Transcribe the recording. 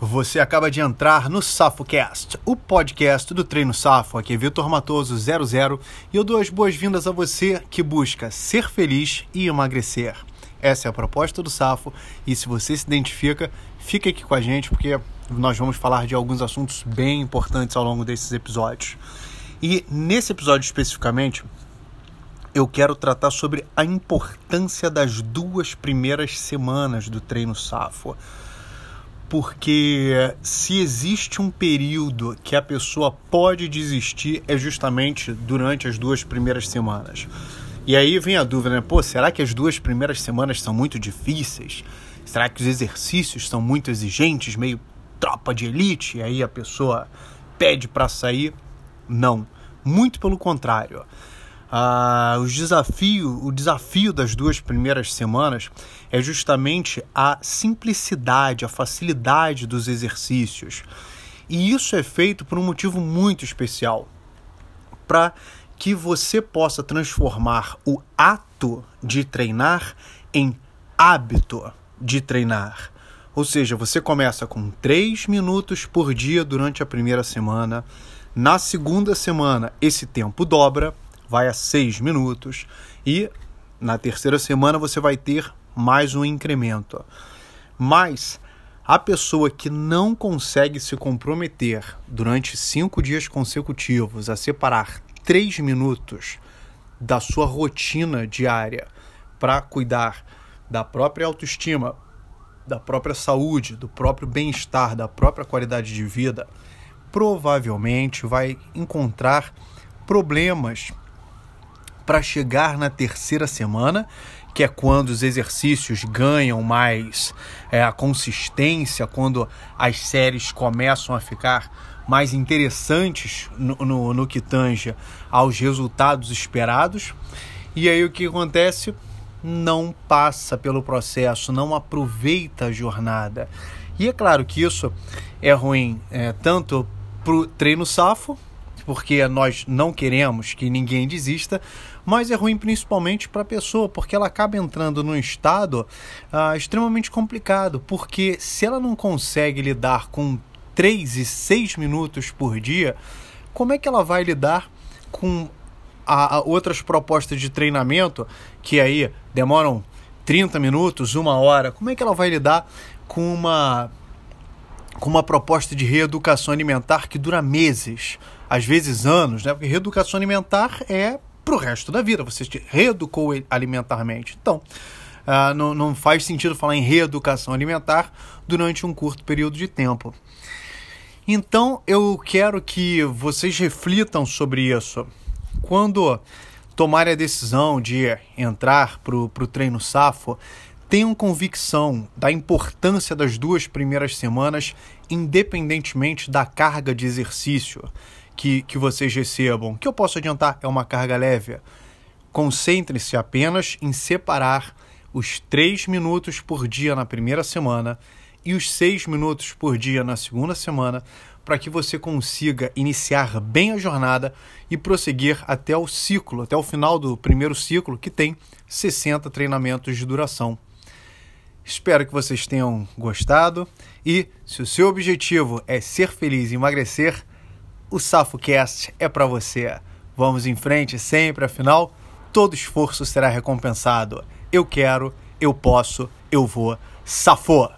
Você acaba de entrar no SafoCast, o podcast do Treino Safo. Aqui é Vitor Matoso 00 e eu dou as boas-vindas a você que busca ser feliz e emagrecer. Essa é a proposta do Safo e se você se identifica, fique aqui com a gente porque nós vamos falar de alguns assuntos bem importantes ao longo desses episódios. E nesse episódio especificamente, eu quero tratar sobre a importância das duas primeiras semanas do treino Safo porque se existe um período que a pessoa pode desistir é justamente durante as duas primeiras semanas. E aí vem a dúvida, né? Pô, será que as duas primeiras semanas são muito difíceis? Será que os exercícios são muito exigentes, meio tropa de elite? E aí a pessoa pede para sair? Não, muito pelo contrário. Ah, os desafio, o desafio das duas primeiras semanas é justamente a simplicidade, a facilidade dos exercícios. E isso é feito por um motivo muito especial para que você possa transformar o ato de treinar em hábito de treinar. Ou seja, você começa com 3 minutos por dia durante a primeira semana. Na segunda semana, esse tempo dobra vai a 6 minutos e na terceira semana você vai ter mais um incremento. Mas a pessoa que não consegue se comprometer durante cinco dias consecutivos a separar três minutos da sua rotina diária para cuidar da própria autoestima, da própria saúde, do próprio bem-estar, da própria qualidade de vida, provavelmente vai encontrar problemas para chegar na terceira semana, que é quando os exercícios ganham mais é, a consistência, quando as séries começam a ficar mais interessantes no, no, no que tange aos resultados esperados. E aí o que acontece? Não passa pelo processo, não aproveita a jornada. E é claro que isso é ruim é, tanto para o treino safo, porque nós não queremos que ninguém desista, mas é ruim principalmente para a pessoa, porque ela acaba entrando num estado ah, extremamente complicado, porque se ela não consegue lidar com 3 e 6 minutos por dia, como é que ela vai lidar com a, a outras propostas de treinamento que aí demoram 30 minutos, uma hora? Como é que ela vai lidar com uma com uma proposta de reeducação alimentar que dura meses, às vezes anos, né? Porque reeducação alimentar é para o resto da vida. Você se reeducou alimentarmente. Então, uh, não, não faz sentido falar em reeducação alimentar durante um curto período de tempo. Então, eu quero que vocês reflitam sobre isso. Quando tomarem a decisão de entrar para o treino SAFO, tenham convicção da importância das duas primeiras semanas, independentemente da carga de exercício que, que vocês recebam. O que eu posso adiantar é uma carga leve. Concentre-se apenas em separar os 3 minutos por dia na primeira semana e os 6 minutos por dia na segunda semana, para que você consiga iniciar bem a jornada e prosseguir até o ciclo, até o final do primeiro ciclo, que tem 60 treinamentos de duração. Espero que vocês tenham gostado e, se o seu objetivo é ser feliz e emagrecer, o SafoCast é para você. Vamos em frente sempre, afinal, todo esforço será recompensado. Eu quero, eu posso, eu vou. Safou!